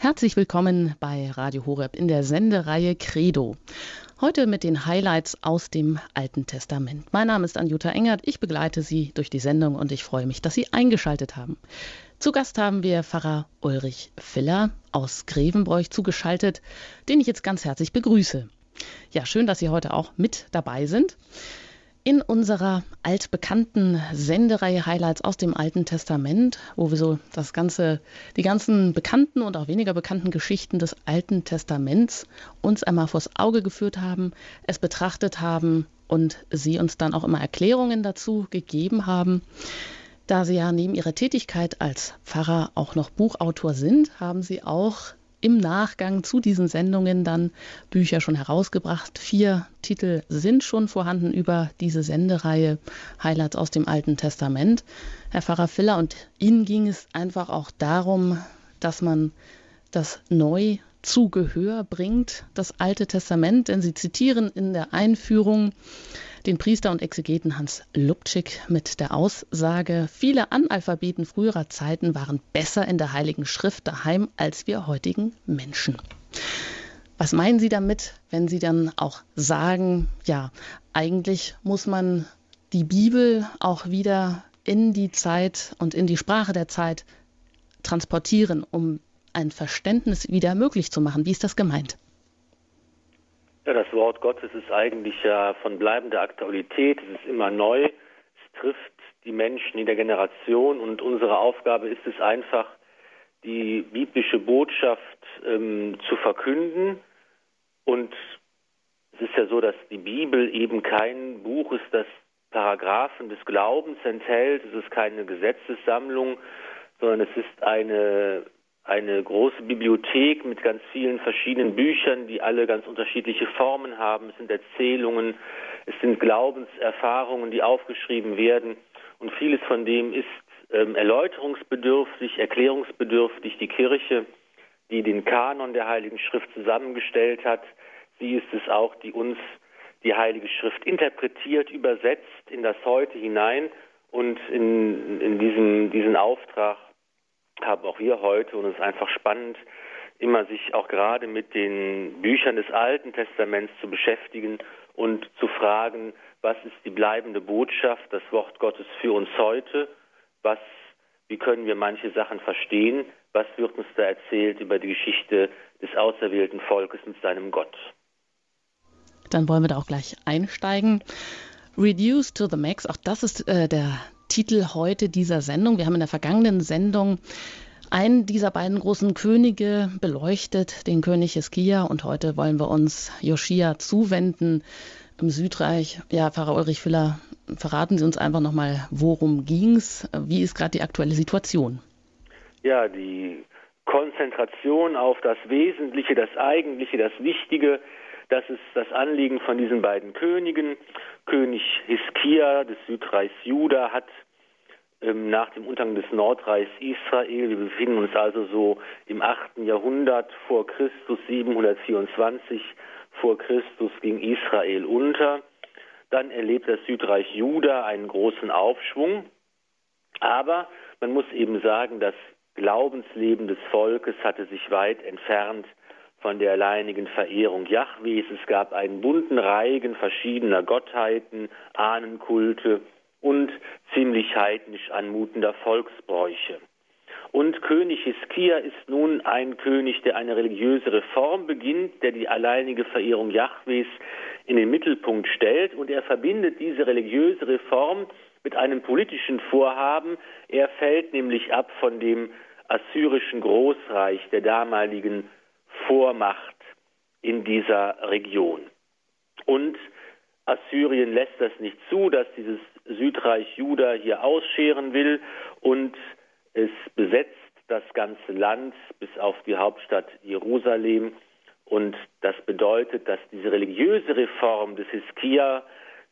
Herzlich willkommen bei Radio Horeb in der Sendereihe Credo. Heute mit den Highlights aus dem Alten Testament. Mein Name ist Anjuta Engert, ich begleite Sie durch die Sendung und ich freue mich, dass Sie eingeschaltet haben. Zu Gast haben wir Pfarrer Ulrich Filler aus Grevenbroich zugeschaltet, den ich jetzt ganz herzlich begrüße. Ja, schön, dass Sie heute auch mit dabei sind. In unserer altbekannten Sendereihe Highlights aus dem Alten Testament, wo wir so das ganze, die ganzen bekannten und auch weniger bekannten Geschichten des Alten Testaments uns einmal vors Auge geführt haben, es betrachtet haben und sie uns dann auch immer Erklärungen dazu gegeben haben. Da Sie ja neben Ihrer Tätigkeit als Pfarrer auch noch Buchautor sind, haben Sie auch im Nachgang zu diesen Sendungen dann Bücher schon herausgebracht. Vier Titel sind schon vorhanden über diese Sendereihe Highlights aus dem Alten Testament. Herr Pfarrer Filler, und Ihnen ging es einfach auch darum, dass man das neu zu Gehör bringt, das Alte Testament, denn Sie zitieren in der Einführung den Priester und Exegeten Hans Lubczyk mit der Aussage, viele Analphabeten früherer Zeiten waren besser in der Heiligen Schrift daheim als wir heutigen Menschen. Was meinen Sie damit, wenn Sie dann auch sagen, ja, eigentlich muss man die Bibel auch wieder in die Zeit und in die Sprache der Zeit transportieren, um ein Verständnis wieder möglich zu machen? Wie ist das gemeint? Ja, das Wort Gottes ist eigentlich ja von bleibender Aktualität. Es ist immer neu. Es trifft die Menschen in der Generation und unsere Aufgabe ist es einfach, die biblische Botschaft ähm, zu verkünden. Und es ist ja so, dass die Bibel eben kein Buch ist, das Paragraphen des Glaubens enthält. Es ist keine Gesetzessammlung, sondern es ist eine eine große Bibliothek mit ganz vielen verschiedenen Büchern, die alle ganz unterschiedliche Formen haben. Es sind Erzählungen, es sind Glaubenserfahrungen, die aufgeschrieben werden. Und vieles von dem ist ähm, erläuterungsbedürftig, erklärungsbedürftig. Die Kirche, die den Kanon der Heiligen Schrift zusammengestellt hat, sie ist es auch, die uns die Heilige Schrift interpretiert, übersetzt in das Heute hinein. Und in, in diesem, diesen Auftrag haben auch wir heute und es ist einfach spannend, immer sich auch gerade mit den Büchern des Alten Testaments zu beschäftigen und zu fragen, was ist die bleibende Botschaft, das Wort Gottes für uns heute, was, wie können wir manche Sachen verstehen, was wird uns da erzählt über die Geschichte des auserwählten Volkes mit seinem Gott. Dann wollen wir da auch gleich einsteigen. Reduce to the Max, auch das ist äh, der Titel heute dieser Sendung. Wir haben in der vergangenen Sendung einen dieser beiden großen Könige beleuchtet, den König Hiskia, und heute wollen wir uns Joschia zuwenden im Südreich. Ja, Pfarrer Ulrich Füller, verraten Sie uns einfach nochmal, worum ging es? Wie ist gerade die aktuelle Situation? Ja, die Konzentration auf das Wesentliche, das Eigentliche, das Wichtige, das ist das Anliegen von diesen beiden Königen. König Hiskia des Südreichs Juda hat ähm, nach dem Untergang des Nordreichs Israel, wir befinden uns also so im 8. Jahrhundert vor Christus, 724 vor Christus ging Israel unter. Dann erlebt das Südreich Juda einen großen Aufschwung. Aber man muss eben sagen, das Glaubensleben des Volkes hatte sich weit entfernt von der alleinigen Verehrung Jahwes. Es gab einen bunten Reigen verschiedener Gottheiten, Ahnenkulte und ziemlich heidnisch anmutender Volksbräuche. Und König Hiskia ist nun ein König, der eine religiöse Reform beginnt, der die alleinige Verehrung Jahwes in den Mittelpunkt stellt und er verbindet diese religiöse Reform mit einem politischen Vorhaben. Er fällt nämlich ab von dem assyrischen Großreich der damaligen Vormacht in dieser Region. Und Assyrien lässt das nicht zu, dass dieses Südreich Juda hier ausscheren will und es besetzt das ganze Land bis auf die Hauptstadt Jerusalem. Und das bedeutet, dass diese religiöse Reform des Hiskia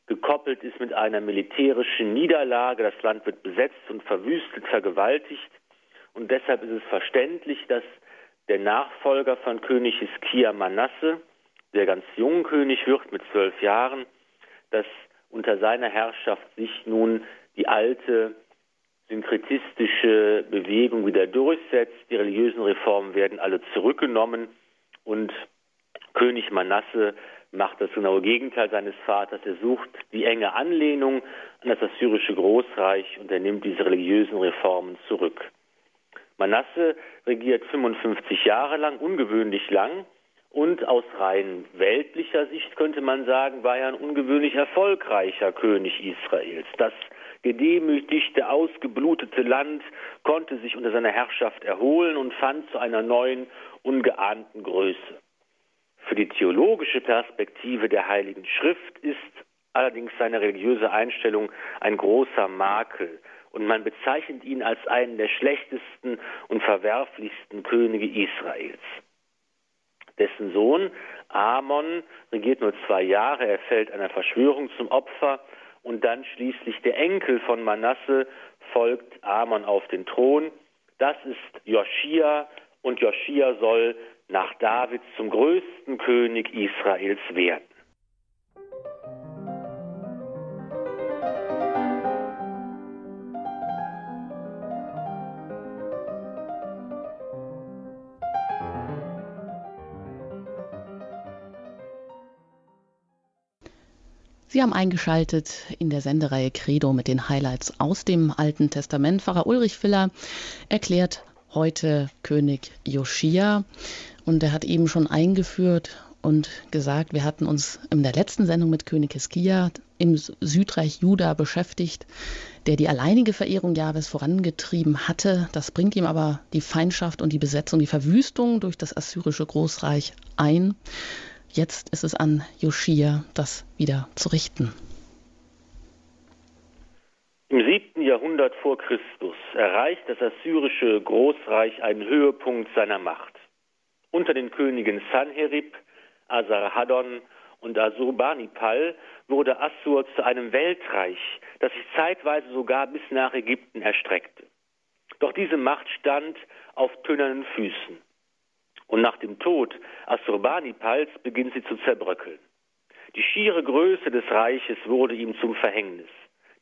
gekoppelt ist mit einer militärischen Niederlage. Das Land wird besetzt und verwüstet, vergewaltigt. Und deshalb ist es verständlich, dass der Nachfolger von König Hiskia Manasse, der ganz jung König wird mit zwölf Jahren, dass unter seiner Herrschaft sich nun die alte synkretistische Bewegung wieder durchsetzt. Die religiösen Reformen werden alle zurückgenommen und König Manasse macht das genaue Gegenteil seines Vaters. Er sucht die enge Anlehnung an das assyrische Großreich und er nimmt diese religiösen Reformen zurück. Manasse regiert 55 Jahre lang, ungewöhnlich lang, und aus rein weltlicher Sicht könnte man sagen, war er ein ungewöhnlich erfolgreicher König Israels. Das gedemütigte, ausgeblutete Land konnte sich unter seiner Herrschaft erholen und fand zu einer neuen, ungeahnten Größe. Für die theologische Perspektive der Heiligen Schrift ist allerdings seine religiöse Einstellung ein großer Makel und man bezeichnet ihn als einen der schlechtesten und verwerflichsten Könige Israels. Dessen Sohn Amon regiert nur zwei Jahre, er fällt einer Verschwörung zum Opfer und dann schließlich der Enkel von Manasse folgt Amon auf den Thron. Das ist Joschia und Joschia soll nach David zum größten König Israels werden. Sie haben eingeschaltet in der Sendereihe Credo mit den Highlights aus dem Alten Testament. Pfarrer Ulrich Filler erklärt heute König Joschia und er hat eben schon eingeführt und gesagt, wir hatten uns in der letzten Sendung mit König Hiskia im Südreich Juda beschäftigt, der die alleinige Verehrung Jahwes vorangetrieben hatte. Das bringt ihm aber die Feindschaft und die Besetzung, die Verwüstung durch das assyrische Großreich ein. Jetzt ist es an Joschia, das wieder zu richten. Im siebten Jahrhundert vor Christus erreicht das assyrische Großreich einen Höhepunkt seiner Macht. Unter den Königen Sanherib, Asarhaddon und Asurbanipal wurde Assur zu einem Weltreich, das sich zeitweise sogar bis nach Ägypten erstreckte. Doch diese Macht stand auf tönernen Füßen und nach dem Tod Assurbanipals beginnt sie zu zerbröckeln. Die schiere Größe des Reiches wurde ihm zum Verhängnis.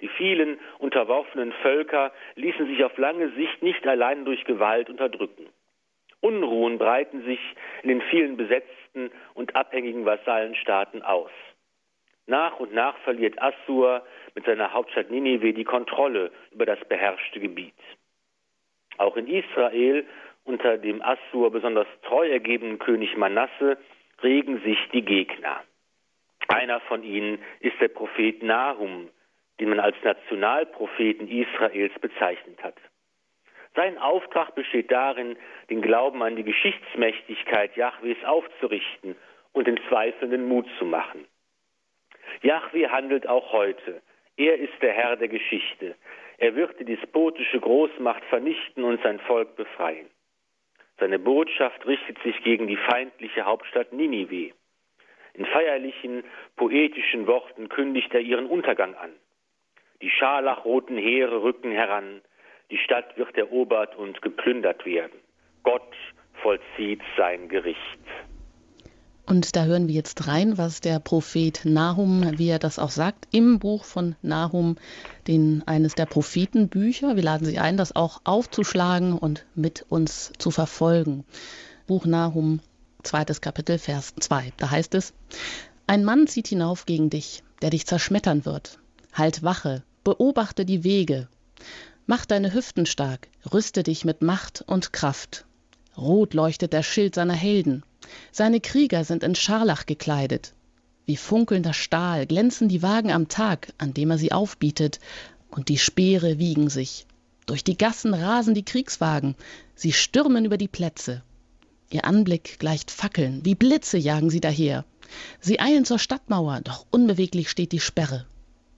Die vielen unterworfenen Völker ließen sich auf lange Sicht nicht allein durch Gewalt unterdrücken. Unruhen breiten sich in den vielen besetzten und abhängigen Vasallenstaaten aus. Nach und nach verliert Assur mit seiner Hauptstadt Ninive die Kontrolle über das beherrschte Gebiet. Auch in Israel unter dem Assur besonders treu ergebenen König Manasse regen sich die Gegner. Einer von ihnen ist der Prophet Nahum, den man als Nationalpropheten Israels bezeichnet hat. Sein Auftrag besteht darin, den Glauben an die Geschichtsmächtigkeit Jahwes aufzurichten und den Zweifelnden Mut zu machen. Jahwe handelt auch heute. Er ist der Herr der Geschichte. Er wird die despotische Großmacht vernichten und sein Volk befreien. Seine Botschaft richtet sich gegen die feindliche Hauptstadt Ninive. In feierlichen, poetischen Worten kündigt er ihren Untergang an. Die scharlachroten Heere rücken heran, die Stadt wird erobert und geplündert werden. Gott vollzieht sein Gericht. Und da hören wir jetzt rein, was der Prophet Nahum, wie er das auch sagt, im Buch von Nahum, den, eines der Prophetenbücher. Wir laden Sie ein, das auch aufzuschlagen und mit uns zu verfolgen. Buch Nahum, zweites Kapitel, Vers 2. Da heißt es, ein Mann zieht hinauf gegen dich, der dich zerschmettern wird. Halt Wache, beobachte die Wege. Mach deine Hüften stark, rüste dich mit Macht und Kraft. Rot leuchtet der Schild seiner Helden seine Krieger sind in Scharlach gekleidet. Wie funkelnder Stahl glänzen die Wagen am Tag, an dem er sie aufbietet, und die Speere wiegen sich. Durch die Gassen rasen die Kriegswagen, sie stürmen über die Plätze. Ihr Anblick gleicht Fackeln, wie Blitze jagen sie daher. Sie eilen zur Stadtmauer, doch unbeweglich steht die Sperre.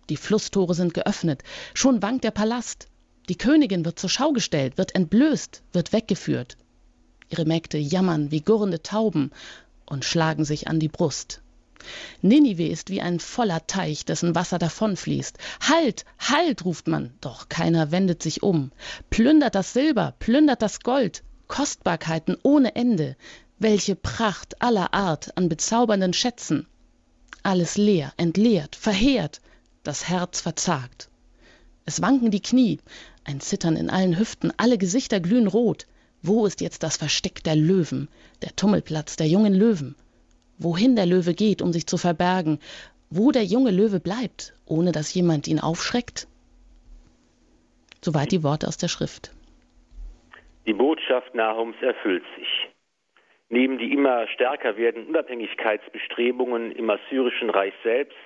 Die Flusstore sind geöffnet, schon wankt der Palast. Die Königin wird zur Schau gestellt, wird entblößt, wird weggeführt. Ihre Mägde jammern wie gurrende Tauben und schlagen sich an die Brust. Ninive ist wie ein voller Teich, dessen Wasser davonfließt. Halt, halt, ruft man, doch keiner wendet sich um. Plündert das Silber, plündert das Gold, Kostbarkeiten ohne Ende. Welche Pracht aller Art an bezaubernden Schätzen. Alles leer, entleert, verheert, das Herz verzagt. Es wanken die Knie, ein Zittern in allen Hüften, alle Gesichter glühen rot. Wo ist jetzt das Versteck der Löwen, der Tummelplatz der jungen Löwen? Wohin der Löwe geht, um sich zu verbergen, wo der junge Löwe bleibt, ohne dass jemand ihn aufschreckt? Soweit die Worte aus der Schrift. Die Botschaft Nahums erfüllt sich. Neben die immer stärker werdenden Unabhängigkeitsbestrebungen im assyrischen Reich selbst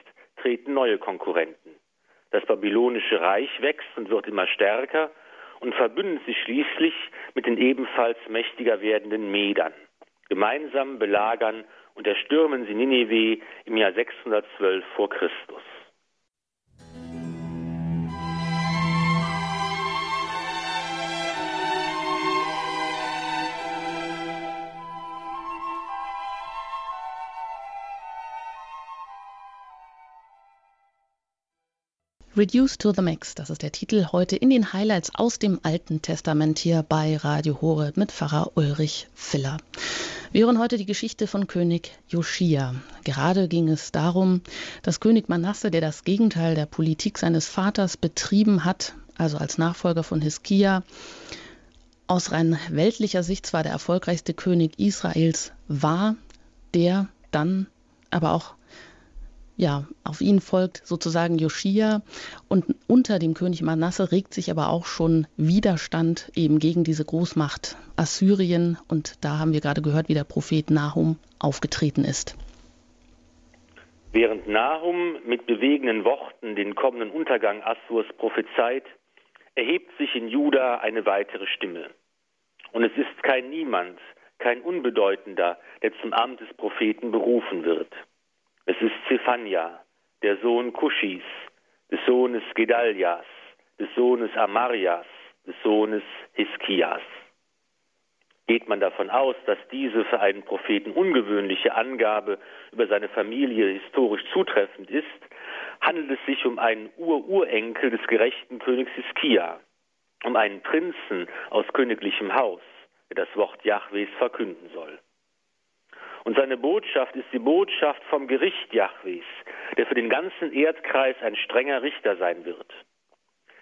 treten neue Konkurrenten. Das babylonische Reich wächst und wird immer stärker und verbündet sich schließlich mit den ebenfalls mächtiger werdenden Medern. Gemeinsam belagern und erstürmen sie Ninive im Jahr 612 vor Christus. Reduced to the Max, das ist der Titel heute in den Highlights aus dem Alten Testament hier bei Radio Horeb mit Pfarrer Ulrich Filler. Wir hören heute die Geschichte von König Joschia. Gerade ging es darum, dass König Manasse, der das Gegenteil der Politik seines Vaters betrieben hat, also als Nachfolger von Hiskia, aus rein weltlicher Sicht zwar der erfolgreichste König Israels war, der dann aber auch ja, auf ihn folgt sozusagen Joschia und unter dem König Manasse regt sich aber auch schon Widerstand eben gegen diese Großmacht Assyrien und da haben wir gerade gehört, wie der Prophet Nahum aufgetreten ist. Während Nahum mit bewegenden Worten den kommenden Untergang Assurs prophezeit, erhebt sich in Juda eine weitere Stimme. Und es ist kein Niemand, kein Unbedeutender, der zum Amt des Propheten berufen wird. Es ist Zephania, der Sohn Kuschis, des Sohnes Gedalias, des Sohnes Amarias, des Sohnes Hiskias. Geht man davon aus, dass diese für einen Propheten ungewöhnliche Angabe über seine Familie historisch zutreffend ist, handelt es sich um einen Ururenkel des gerechten Königs Hiskia, um einen Prinzen aus königlichem Haus, der das Wort Jahwes verkünden soll. Und seine Botschaft ist die Botschaft vom Gericht Jahwes, der für den ganzen Erdkreis ein strenger Richter sein wird.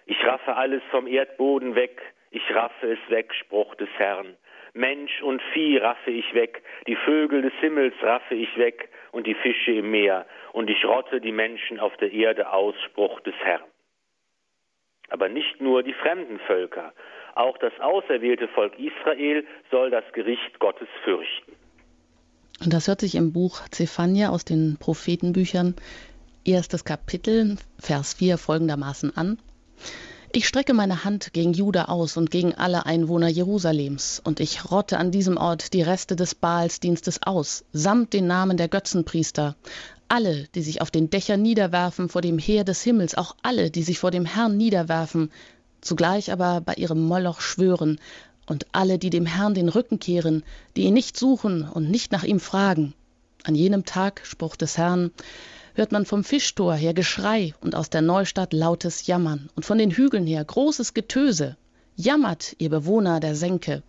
Ich raffe alles vom Erdboden weg, ich raffe es weg, Spruch des Herrn. Mensch und Vieh raffe ich weg, die Vögel des Himmels raffe ich weg und die Fische im Meer, und ich rotte die Menschen auf der Erde aus, Spruch des Herrn. Aber nicht nur die fremden Völker, auch das auserwählte Volk Israel soll das Gericht Gottes fürchten. Und das hört sich im Buch Zephania aus den Prophetenbüchern, erstes Kapitel, Vers 4 folgendermaßen an. Ich strecke meine Hand gegen Juda aus und gegen alle Einwohner Jerusalems, und ich rotte an diesem Ort die Reste des Baalsdienstes aus, samt den Namen der Götzenpriester. Alle, die sich auf den Dächern niederwerfen vor dem Heer des Himmels, auch alle, die sich vor dem Herrn niederwerfen, zugleich aber bei ihrem Moloch schwören, und alle, die dem Herrn den Rücken kehren, die ihn nicht suchen und nicht nach ihm fragen. An jenem Tag, Spruch des Herrn, hört man vom Fischtor her Geschrei und aus der Neustadt lautes Jammern und von den Hügeln her großes Getöse. Jammert, ihr Bewohner der Senke,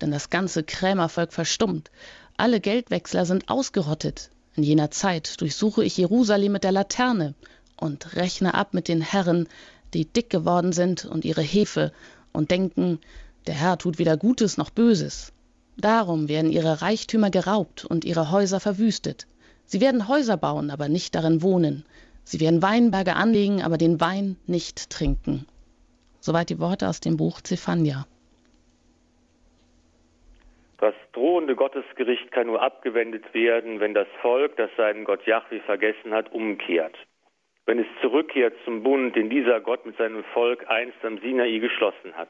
denn das ganze Krämervolk verstummt, alle Geldwechsler sind ausgerottet. In jener Zeit durchsuche ich Jerusalem mit der Laterne und rechne ab mit den Herren, die dick geworden sind und ihre Hefe und denken, der Herr tut weder Gutes noch Böses. Darum werden ihre Reichtümer geraubt und ihre Häuser verwüstet. Sie werden Häuser bauen, aber nicht darin wohnen. Sie werden Weinberge anlegen, aber den Wein nicht trinken. Soweit die Worte aus dem Buch Zephania. Das drohende Gottesgericht kann nur abgewendet werden, wenn das Volk, das seinen Gott Yahweh vergessen hat, umkehrt. Wenn es zurückkehrt zum Bund, den dieser Gott mit seinem Volk einst am Sinai geschlossen hat.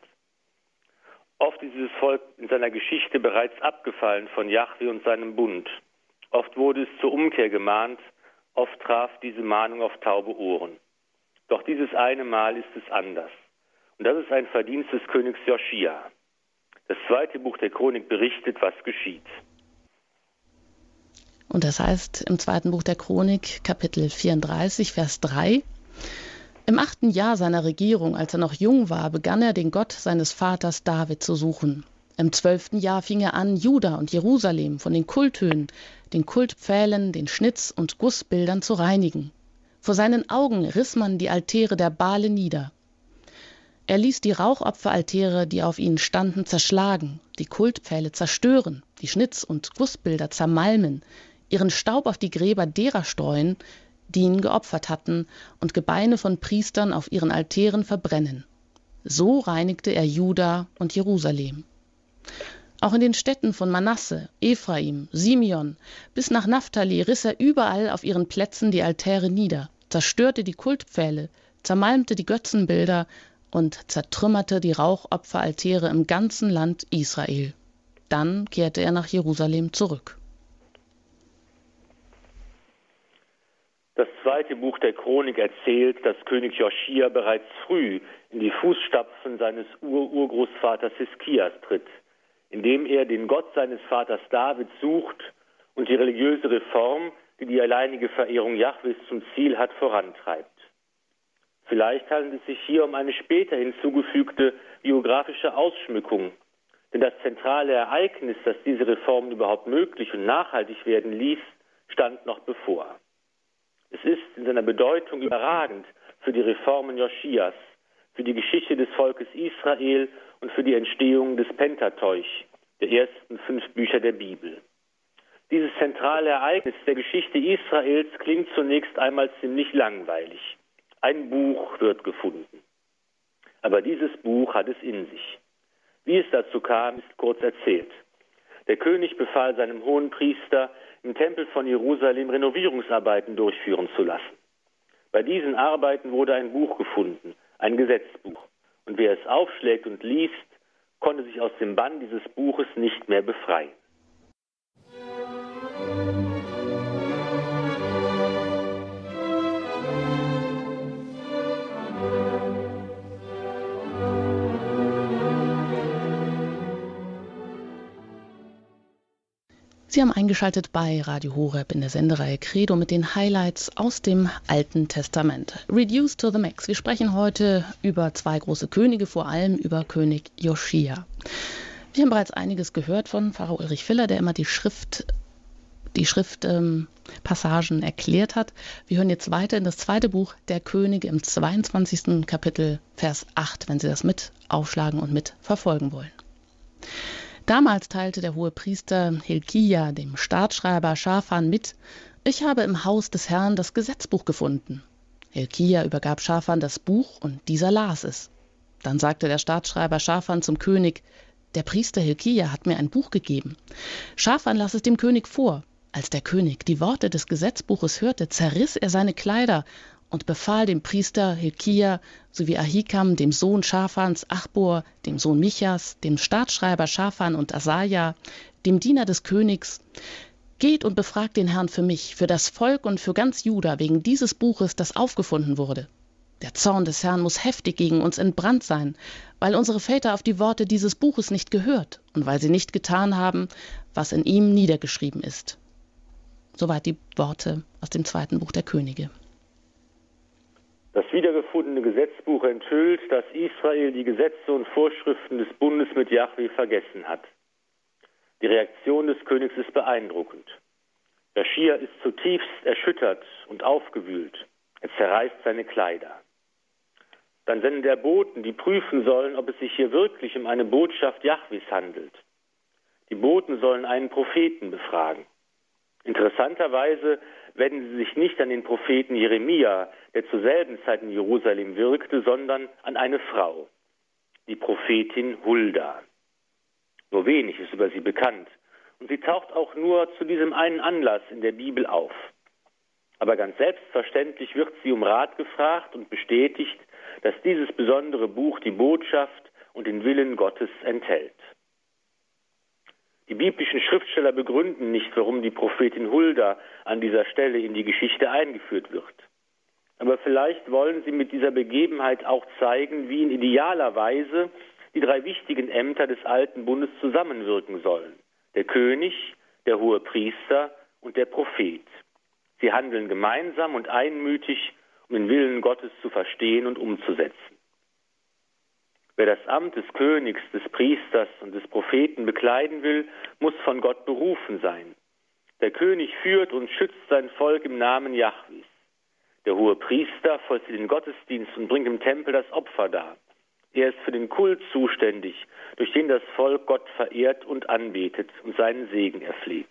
Oft ist dieses Volk in seiner Geschichte bereits abgefallen von Yahweh und seinem Bund. Oft wurde es zur Umkehr gemahnt, oft traf diese Mahnung auf taube Ohren. Doch dieses eine Mal ist es anders. Und das ist ein Verdienst des Königs Joschia. Das zweite Buch der Chronik berichtet, was geschieht. Und das heißt im zweiten Buch der Chronik, Kapitel 34, Vers 3, im achten Jahr seiner Regierung, als er noch jung war, begann er den Gott seines Vaters David zu suchen. Im zwölften Jahr fing er an, Juda und Jerusalem von den Kulthöhen, den Kultpfählen, den Schnitz- und Gussbildern zu reinigen. Vor seinen Augen riss man die Altäre der Bale nieder. Er ließ die Rauchopferaltäre, die auf ihnen standen, zerschlagen, die Kultpfähle zerstören, die Schnitz- und Gussbilder zermalmen, ihren Staub auf die Gräber derer streuen, die ihn geopfert hatten, und Gebeine von Priestern auf ihren Altären verbrennen. So reinigte er Juda und Jerusalem. Auch in den Städten von Manasse, Ephraim, Simeon bis nach Naphtali riss er überall auf ihren Plätzen die Altäre nieder, zerstörte die Kultpfähle, zermalmte die Götzenbilder und zertrümmerte die Rauchopferaltäre im ganzen Land Israel. Dann kehrte er nach Jerusalem zurück. Das zweite Buch der Chronik erzählt, dass König Joschia bereits früh in die Fußstapfen seines Ur-Urgroßvaters Hiskias tritt, indem er den Gott seines Vaters David sucht und die religiöse Reform, die die alleinige Verehrung Jahwes zum Ziel hat, vorantreibt. Vielleicht handelt es sich hier um eine später hinzugefügte biografische Ausschmückung, denn das zentrale Ereignis, das diese Reform überhaupt möglich und nachhaltig werden ließ, stand noch bevor. Es ist in seiner Bedeutung überragend für die Reformen Joschias, für die Geschichte des Volkes Israel und für die Entstehung des Pentateuch, der ersten fünf Bücher der Bibel. Dieses zentrale Ereignis der Geschichte Israels klingt zunächst einmal ziemlich langweilig. Ein Buch wird gefunden. Aber dieses Buch hat es in sich. Wie es dazu kam, ist kurz erzählt. Der König befahl seinem hohen Priester, im Tempel von Jerusalem Renovierungsarbeiten durchführen zu lassen. Bei diesen Arbeiten wurde ein Buch gefunden, ein Gesetzbuch. Und wer es aufschlägt und liest, konnte sich aus dem Bann dieses Buches nicht mehr befreien. Sie haben eingeschaltet bei Radio Horeb in der Sendereihe Credo mit den Highlights aus dem Alten Testament. Reduced to the Max. Wir sprechen heute über zwei große Könige, vor allem über König Joschia. Wir haben bereits einiges gehört von Pharao Ulrich Filler, der immer die Schrift die Schriftpassagen ähm, erklärt hat. Wir hören jetzt weiter in das zweite Buch der Könige im 22. Kapitel, Vers 8, wenn Sie das mit aufschlagen und mit verfolgen wollen. Damals teilte der hohe Priester Hilkia dem Staatsschreiber Schafan mit, ich habe im Haus des Herrn das Gesetzbuch gefunden. Hilkia übergab Schafan das Buch und dieser las es. Dann sagte der Staatsschreiber Schafan zum König, der Priester Hilkia hat mir ein Buch gegeben. Schafan las es dem König vor. Als der König die Worte des Gesetzbuches hörte, zerriss er seine Kleider und befahl dem Priester Hilkia sowie Ahikam, dem Sohn Schafans, Achbor, dem Sohn Michas, dem Staatsschreiber Schafan und Asaja, dem Diener des Königs, Geht und befragt den Herrn für mich, für das Volk und für ganz Juda wegen dieses Buches, das aufgefunden wurde. Der Zorn des Herrn muss heftig gegen uns entbrannt sein, weil unsere Väter auf die Worte dieses Buches nicht gehört und weil sie nicht getan haben, was in ihm niedergeschrieben ist. Soweit die Worte aus dem zweiten Buch der Könige. Das wiedergefundene Gesetzbuch enthüllt, dass Israel die Gesetze und Vorschriften des Bundes mit Yahweh vergessen hat. Die Reaktion des Königs ist beeindruckend. Bashir ist zutiefst erschüttert und aufgewühlt. Er zerreißt seine Kleider. Dann sendet er Boten, die prüfen sollen, ob es sich hier wirklich um eine Botschaft Jahwes handelt. Die Boten sollen einen Propheten befragen. Interessanterweise wenden sie sich nicht an den Propheten Jeremia, der zur selben Zeit in Jerusalem wirkte, sondern an eine Frau, die Prophetin Hulda. Nur wenig ist über sie bekannt und sie taucht auch nur zu diesem einen Anlass in der Bibel auf. Aber ganz selbstverständlich wird sie um Rat gefragt und bestätigt, dass dieses besondere Buch die Botschaft und den Willen Gottes enthält. Die biblischen Schriftsteller begründen nicht, warum die Prophetin Hulda an dieser Stelle in die Geschichte eingeführt wird. Aber vielleicht wollen sie mit dieser Begebenheit auch zeigen, wie in idealer Weise die drei wichtigen Ämter des alten Bundes zusammenwirken sollen. Der König, der hohe Priester und der Prophet. Sie handeln gemeinsam und einmütig, um den Willen Gottes zu verstehen und umzusetzen. Wer das Amt des Königs, des Priesters und des Propheten bekleiden will, muss von Gott berufen sein. Der König führt und schützt sein Volk im Namen Jahwis. Der hohe Priester vollzieht den Gottesdienst und bringt im Tempel das Opfer dar. Er ist für den Kult zuständig, durch den das Volk Gott verehrt und anbetet und seinen Segen erfleht.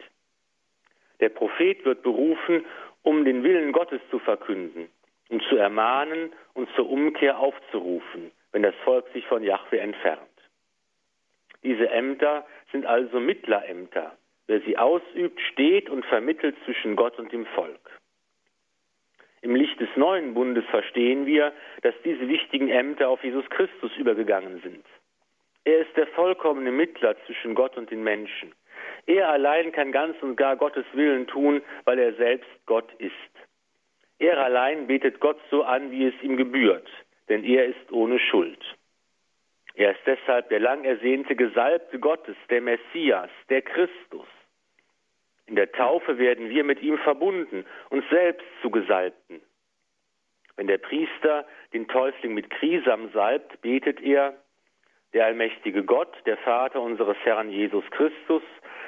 Der Prophet wird berufen, um den Willen Gottes zu verkünden, um zu ermahnen und zur Umkehr aufzurufen, wenn das Volk sich von Jahwe entfernt. Diese Ämter sind also Mittlerämter. Wer sie ausübt, steht und vermittelt zwischen Gott und dem Volk. Im Licht des neuen Bundes verstehen wir, dass diese wichtigen Ämter auf Jesus Christus übergegangen sind. Er ist der vollkommene Mittler zwischen Gott und den Menschen. Er allein kann ganz und gar Gottes Willen tun, weil er selbst Gott ist. Er allein betet Gott so an, wie es ihm gebührt, denn er ist ohne Schuld. Er ist deshalb der lang ersehnte Gesalbte Gottes, der Messias, der Christus. In der Taufe werden wir mit ihm verbunden, uns selbst zu Gesalbten. Wenn der Priester den Täufling mit Krisam salbt, betet er, der allmächtige Gott, der Vater unseres Herrn Jesus Christus,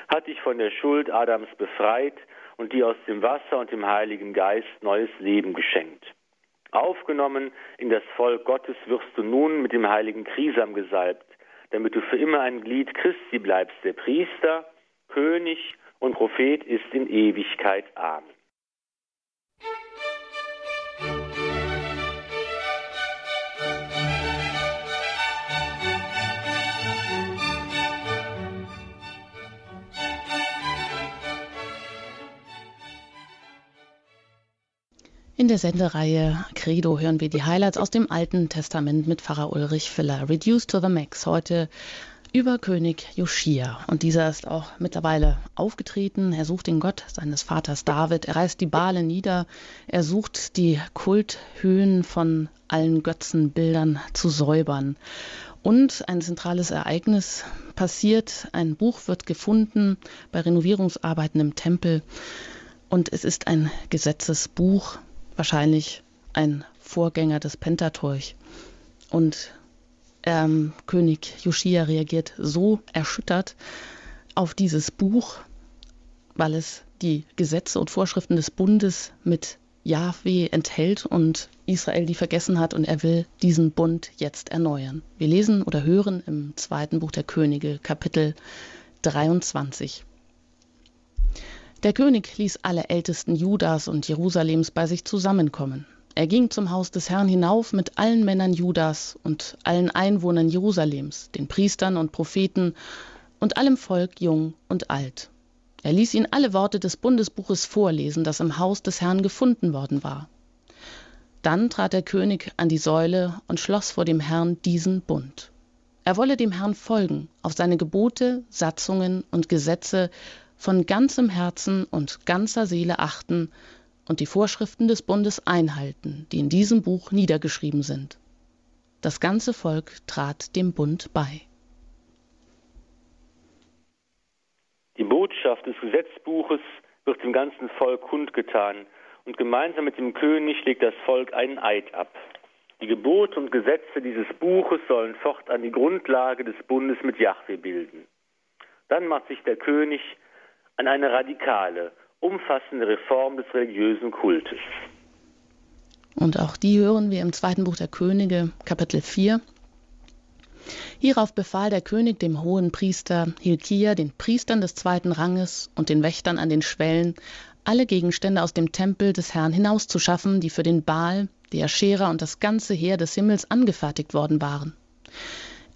hat dich von der Schuld Adams befreit und dir aus dem Wasser und dem Heiligen Geist neues Leben geschenkt. Aufgenommen in das Volk Gottes wirst du nun mit dem heiligen Krisam gesalbt, damit du für immer ein Glied Christi bleibst, der Priester, König und Prophet ist in Ewigkeit. Amen. In der Sendereihe Credo hören wir die Highlights aus dem Alten Testament mit Pfarrer Ulrich Filler. Reduced to the Max. Heute über König Joschia. Und dieser ist auch mittlerweile aufgetreten. Er sucht den Gott seines Vaters David. Er reißt die Bale nieder. Er sucht die Kulthöhen von allen Götzenbildern zu säubern. Und ein zentrales Ereignis passiert. Ein Buch wird gefunden bei Renovierungsarbeiten im Tempel. Und es ist ein Gesetzesbuch, wahrscheinlich ein Vorgänger des Pentateuch. Und ähm, König Joschia reagiert so erschüttert auf dieses Buch, weil es die Gesetze und Vorschriften des Bundes mit Jahwe enthält und Israel die vergessen hat und er will diesen Bund jetzt erneuern. Wir lesen oder hören im zweiten Buch der Könige, Kapitel 23. Der König ließ alle Ältesten Judas und Jerusalems bei sich zusammenkommen. Er ging zum Haus des Herrn hinauf mit allen Männern Judas und allen Einwohnern Jerusalems, den Priestern und Propheten und allem Volk jung und alt. Er ließ ihnen alle Worte des Bundesbuches vorlesen, das im Haus des Herrn gefunden worden war. Dann trat der König an die Säule und schloss vor dem Herrn diesen Bund. Er wolle dem Herrn folgen, auf seine Gebote, Satzungen und Gesetze von ganzem Herzen und ganzer Seele achten und die Vorschriften des Bundes einhalten, die in diesem Buch niedergeschrieben sind. Das ganze Volk trat dem Bund bei. Die Botschaft des Gesetzbuches wird dem ganzen Volk kundgetan, und gemeinsam mit dem König legt das Volk einen Eid ab. Die Gebote und Gesetze dieses Buches sollen fortan die Grundlage des Bundes mit Jahwe bilden. Dann macht sich der König an eine radikale, umfassende Reform des religiösen Kultes. Und auch die hören wir im zweiten Buch der Könige, Kapitel 4. Hierauf befahl der König dem hohen Priester Hilkia, den Priestern des zweiten Ranges und den Wächtern an den Schwellen, alle Gegenstände aus dem Tempel des Herrn hinauszuschaffen, die für den Baal, die Aschera und das ganze Heer des Himmels angefertigt worden waren.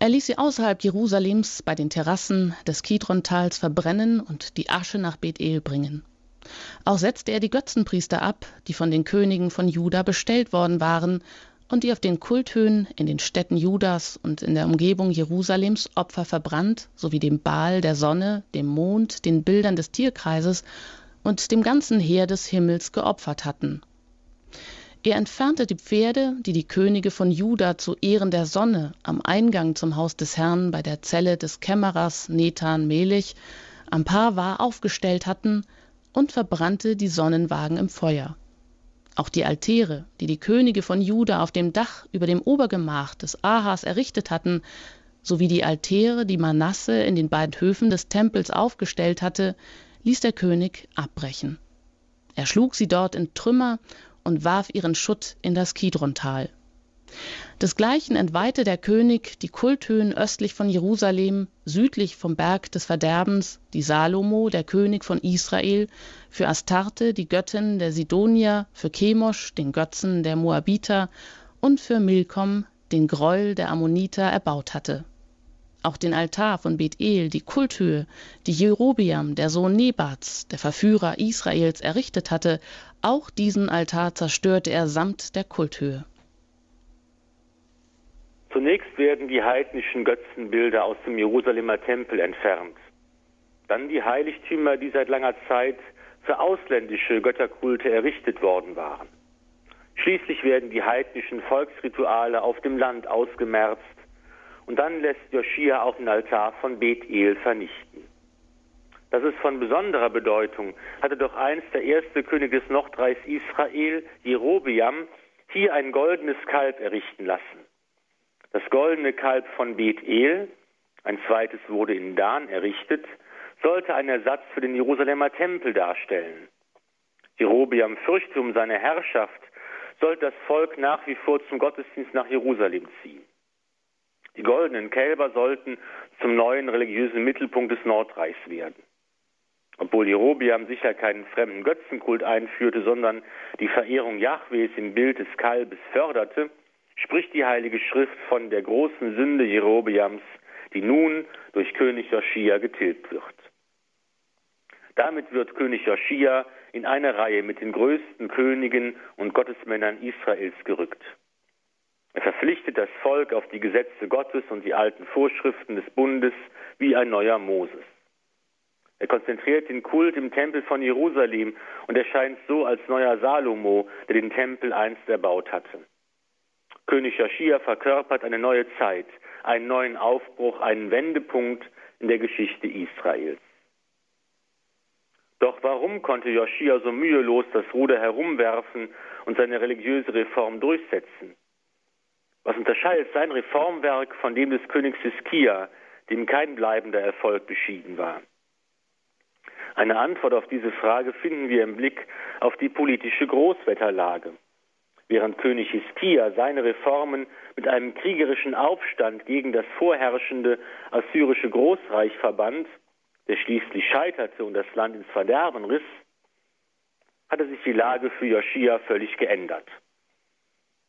Er ließ sie außerhalb Jerusalems bei den Terrassen des Kidrontals verbrennen und die Asche nach Bethel bringen. Auch setzte er die Götzenpriester ab, die von den Königen von Juda bestellt worden waren und die auf den Kulthöhen in den Städten Judas und in der Umgebung Jerusalems Opfer verbrannt, sowie dem Baal der Sonne, dem Mond, den Bildern des Tierkreises und dem ganzen Heer des Himmels geopfert hatten er entfernte die Pferde, die die Könige von Juda zu Ehren der Sonne am Eingang zum Haus des Herrn bei der Zelle des Kämmerers Nethan Melich am Parvar aufgestellt hatten, und verbrannte die Sonnenwagen im Feuer. Auch die Altäre, die die Könige von Juda auf dem Dach über dem Obergemach des Ahas errichtet hatten, sowie die Altäre, die Manasse in den beiden Höfen des Tempels aufgestellt hatte, ließ der König abbrechen. Er schlug sie dort in Trümmer und warf ihren Schutt in das Kidrontal. Desgleichen entweihte der König die Kulthöhen östlich von Jerusalem, südlich vom Berg des Verderbens, die Salomo, der König von Israel, für Astarte, die Göttin der Sidonier, für Chemosh, den Götzen der Moabiter und für Milkom, den Gräuel der Ammoniter, erbaut hatte. Auch den Altar von Bethel, die Kulthöhe, die Jerobiam, der Sohn Nebats, der Verführer Israels, errichtet hatte, auch diesen Altar zerstörte er samt der Kulthöhe. Zunächst werden die heidnischen Götzenbilder aus dem Jerusalemer Tempel entfernt. Dann die Heiligtümer, die seit langer Zeit für ausländische Götterkulte errichtet worden waren. Schließlich werden die heidnischen Volksrituale auf dem Land ausgemerzt und dann lässt Joschia auch den Altar von Bethel vernichten. Das ist von besonderer Bedeutung, hatte doch einst der erste König des Nordreichs Israel, Jerobeam, hier ein goldenes Kalb errichten lassen. Das goldene Kalb von Bethel, ein zweites wurde in Dan errichtet, sollte einen Ersatz für den Jerusalemer Tempel darstellen. Jerobeam fürchte um seine Herrschaft, sollte das Volk nach wie vor zum Gottesdienst nach Jerusalem ziehen. Die goldenen Kälber sollten zum neuen religiösen Mittelpunkt des Nordreichs werden. Obwohl Jerobiam sicher keinen fremden Götzenkult einführte, sondern die Verehrung Jahwes im Bild des Kalbes förderte, spricht die Heilige Schrift von der großen Sünde Jerobiams, die nun durch König Joschia getilgt wird. Damit wird König Joschia in eine Reihe mit den größten Königen und Gottesmännern Israels gerückt. Er verpflichtet das Volk auf die Gesetze Gottes und die alten Vorschriften des Bundes wie ein neuer Moses. Er konzentriert den Kult im Tempel von Jerusalem und erscheint so als neuer Salomo, der den Tempel einst erbaut hatte. König Joschia verkörpert eine neue Zeit, einen neuen Aufbruch, einen Wendepunkt in der Geschichte Israels. Doch warum konnte Joschia so mühelos das Ruder herumwerfen und seine religiöse Reform durchsetzen? Was unterscheidet sein Reformwerk von dem des Königs Hiskia, dem kein bleibender Erfolg beschieden war? Eine Antwort auf diese Frage finden wir im Blick auf die politische Großwetterlage. Während König Hiskia seine Reformen mit einem kriegerischen Aufstand gegen das vorherrschende assyrische Großreich verband, der schließlich scheiterte und das Land ins Verderben riss, hatte sich die Lage für Joschia völlig geändert.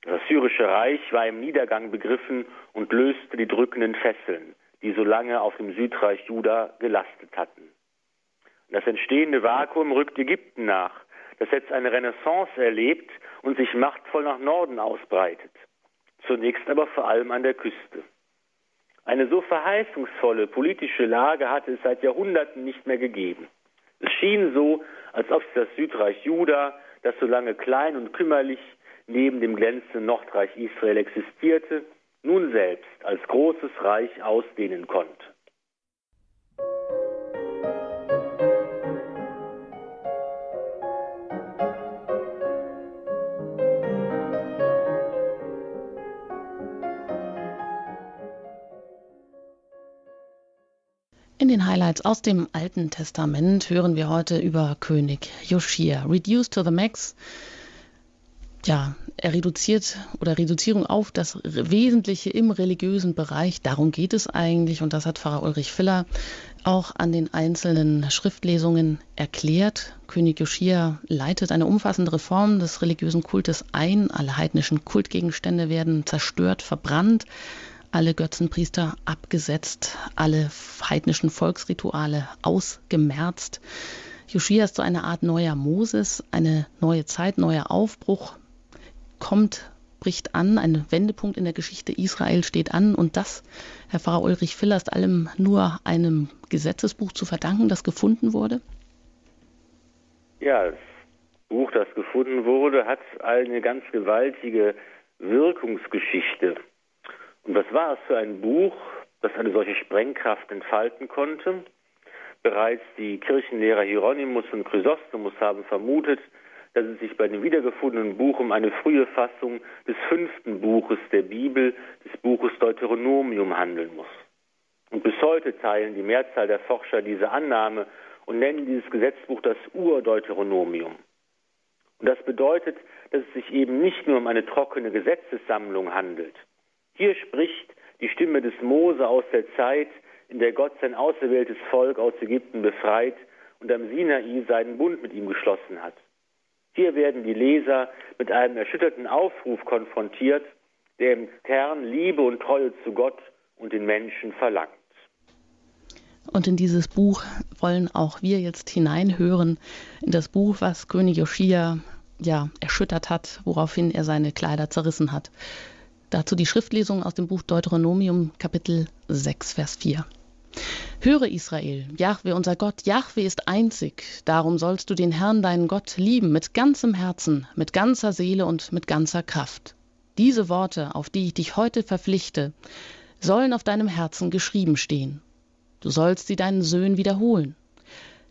Das assyrische Reich war im Niedergang begriffen und löste die drückenden Fesseln, die so lange auf dem Südreich Juda gelastet hatten. Das entstehende Vakuum rückt Ägypten nach, das jetzt eine Renaissance erlebt und sich machtvoll nach Norden ausbreitet. Zunächst aber vor allem an der Küste. Eine so verheißungsvolle politische Lage hatte es seit Jahrhunderten nicht mehr gegeben. Es schien so, als ob sich das Südreich Juda, das so lange klein und kümmerlich neben dem glänzenden Nordreich Israel existierte, nun selbst als großes Reich ausdehnen konnte. Highlights aus dem Alten Testament hören wir heute über König Joschia. Reduced to the Max. Ja, er reduziert oder Reduzierung auf das Wesentliche im religiösen Bereich. Darum geht es eigentlich und das hat Pfarrer Ulrich Filler auch an den einzelnen Schriftlesungen erklärt. König Joschia leitet eine umfassende Reform des religiösen Kultes ein. Alle heidnischen Kultgegenstände werden zerstört, verbrannt alle Götzenpriester abgesetzt, alle heidnischen Volksrituale ausgemerzt. Joschia ist so eine Art neuer Moses, eine neue Zeit, neuer Aufbruch kommt, bricht an, ein Wendepunkt in der Geschichte Israel steht an und das, Herr Pfarrer Ulrich Filler, ist allem nur einem Gesetzesbuch zu verdanken, das gefunden wurde? Ja, das Buch, das gefunden wurde, hat eine ganz gewaltige Wirkungsgeschichte. Und was war es für ein Buch, das eine solche Sprengkraft entfalten konnte? Bereits die Kirchenlehrer Hieronymus und Chrysostomus haben vermutet, dass es sich bei dem wiedergefundenen Buch um eine frühe Fassung des fünften Buches der Bibel, des Buches Deuteronomium, handeln muss. Und bis heute teilen die Mehrzahl der Forscher diese Annahme und nennen dieses Gesetzbuch das Urdeuteronomium. Und das bedeutet, dass es sich eben nicht nur um eine trockene Gesetzessammlung handelt. Hier spricht die Stimme des Mose aus der Zeit, in der Gott sein auserwähltes Volk aus Ägypten befreit und am Sinai seinen Bund mit ihm geschlossen hat. Hier werden die Leser mit einem erschütterten Aufruf konfrontiert, der im Kern Liebe und Treue zu Gott und den Menschen verlangt. Und in dieses Buch wollen auch wir jetzt hineinhören, in das Buch, was König Joschia ja erschüttert hat, woraufhin er seine Kleider zerrissen hat. Dazu die Schriftlesung aus dem Buch Deuteronomium Kapitel 6 Vers 4. Höre Israel, Jahwe unser Gott, Jahwe ist einzig, darum sollst du den Herrn deinen Gott lieben mit ganzem Herzen, mit ganzer Seele und mit ganzer Kraft. Diese Worte, auf die ich dich heute verpflichte, sollen auf deinem Herzen geschrieben stehen. Du sollst sie deinen Söhnen wiederholen.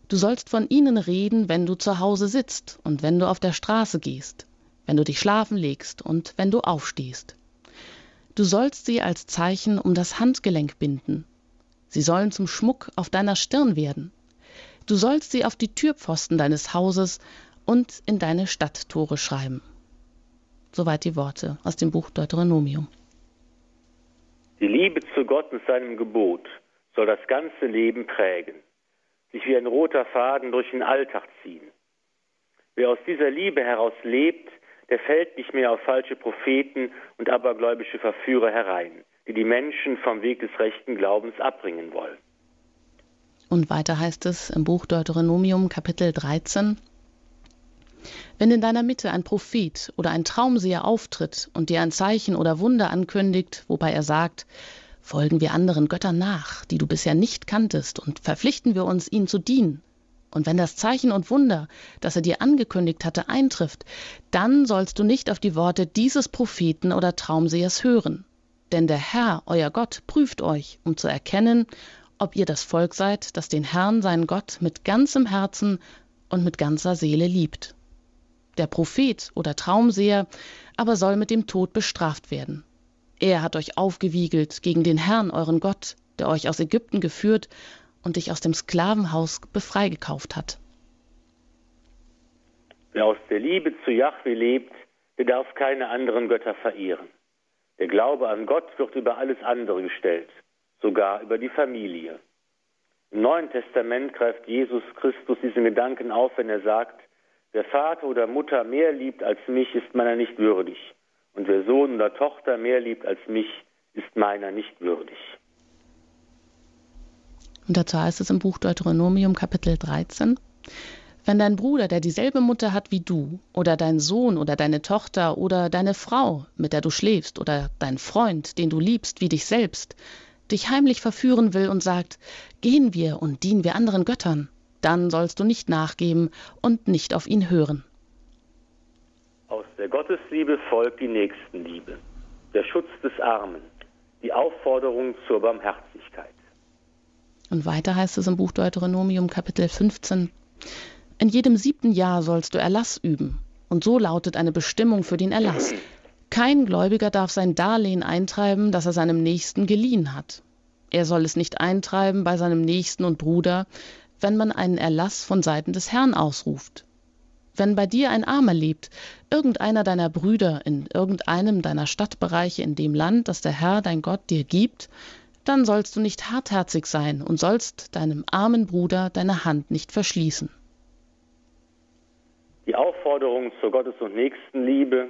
Du sollst von ihnen reden, wenn du zu Hause sitzt und wenn du auf der Straße gehst, wenn du dich schlafen legst und wenn du aufstehst. Du sollst sie als Zeichen um das Handgelenk binden Sie sollen zum Schmuck auf deiner Stirn werden. Du sollst sie auf die Türpfosten deines Hauses und in deine Stadttore schreiben. Soweit die Worte aus dem Buch Deuteronomium. Die Liebe zu Gott und seinem Gebot soll das ganze Leben prägen, sich wie ein roter Faden durch den Alltag ziehen. Wer aus dieser Liebe heraus lebt, der fällt nicht mehr auf falsche Propheten und abergläubische Verführer herein die die Menschen vom Weg des rechten Glaubens abbringen wollen. Und weiter heißt es im Buch Deuteronomium Kapitel 13, wenn in deiner Mitte ein Prophet oder ein Traumseher auftritt und dir ein Zeichen oder Wunder ankündigt, wobei er sagt, folgen wir anderen Göttern nach, die du bisher nicht kanntest, und verpflichten wir uns, ihnen zu dienen. Und wenn das Zeichen und Wunder, das er dir angekündigt hatte, eintrifft, dann sollst du nicht auf die Worte dieses Propheten oder Traumsehers hören, denn der Herr, euer Gott, prüft euch, um zu erkennen, ob ihr das Volk seid, das den Herrn, seinen Gott, mit ganzem Herzen und mit ganzer Seele liebt. Der Prophet oder Traumseher aber soll mit dem Tod bestraft werden. Er hat euch aufgewiegelt gegen den Herrn, euren Gott, der euch aus Ägypten geführt und dich aus dem Sklavenhaus befreigekauft hat. Wer aus der Liebe zu Jahwe lebt, der darf keine anderen Götter verehren. Der Glaube an Gott wird über alles andere gestellt, sogar über die Familie. Im Neuen Testament greift Jesus Christus diesen Gedanken auf, wenn er sagt, wer Vater oder Mutter mehr liebt als mich, ist meiner nicht würdig. Und wer Sohn oder Tochter mehr liebt als mich, ist meiner nicht würdig. Und dazu heißt es im Buch Deuteronomium Kapitel 13, wenn dein Bruder, der dieselbe Mutter hat wie du, oder dein Sohn oder deine Tochter oder deine Frau, mit der du schläfst, oder dein Freund, den du liebst wie dich selbst, dich heimlich verführen will und sagt, gehen wir und dienen wir anderen Göttern, dann sollst du nicht nachgeben und nicht auf ihn hören. Aus der Gottesliebe folgt die Nächstenliebe, der Schutz des Armen, die Aufforderung zur Barmherzigkeit. Und weiter heißt es im Buch Deuteronomium Kapitel 15, in jedem siebten Jahr sollst du Erlass üben. Und so lautet eine Bestimmung für den Erlass. Kein Gläubiger darf sein Darlehen eintreiben, das er seinem Nächsten geliehen hat. Er soll es nicht eintreiben bei seinem Nächsten und Bruder, wenn man einen Erlass von Seiten des Herrn ausruft. Wenn bei dir ein Armer lebt, irgendeiner deiner Brüder in irgendeinem deiner Stadtbereiche in dem Land, das der Herr dein Gott dir gibt, dann sollst du nicht hartherzig sein und sollst deinem armen Bruder deine Hand nicht verschließen die Aufforderung zur Gottes- und Nächstenliebe,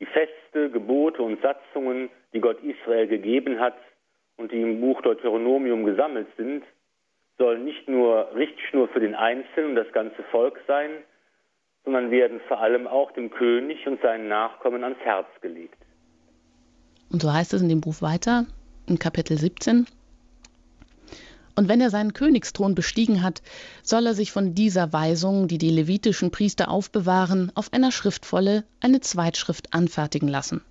die Feste, Gebote und Satzungen, die Gott Israel gegeben hat und die im Buch Deuteronomium gesammelt sind, sollen nicht nur Richtschnur für den Einzelnen und das ganze Volk sein, sondern werden vor allem auch dem König und seinen Nachkommen ans Herz gelegt. Und so heißt es in dem Buch weiter, in Kapitel 17, und wenn er seinen Königsthron bestiegen hat, soll er sich von dieser Weisung, die die levitischen Priester aufbewahren, auf einer Schriftvolle eine Zweitschrift anfertigen lassen.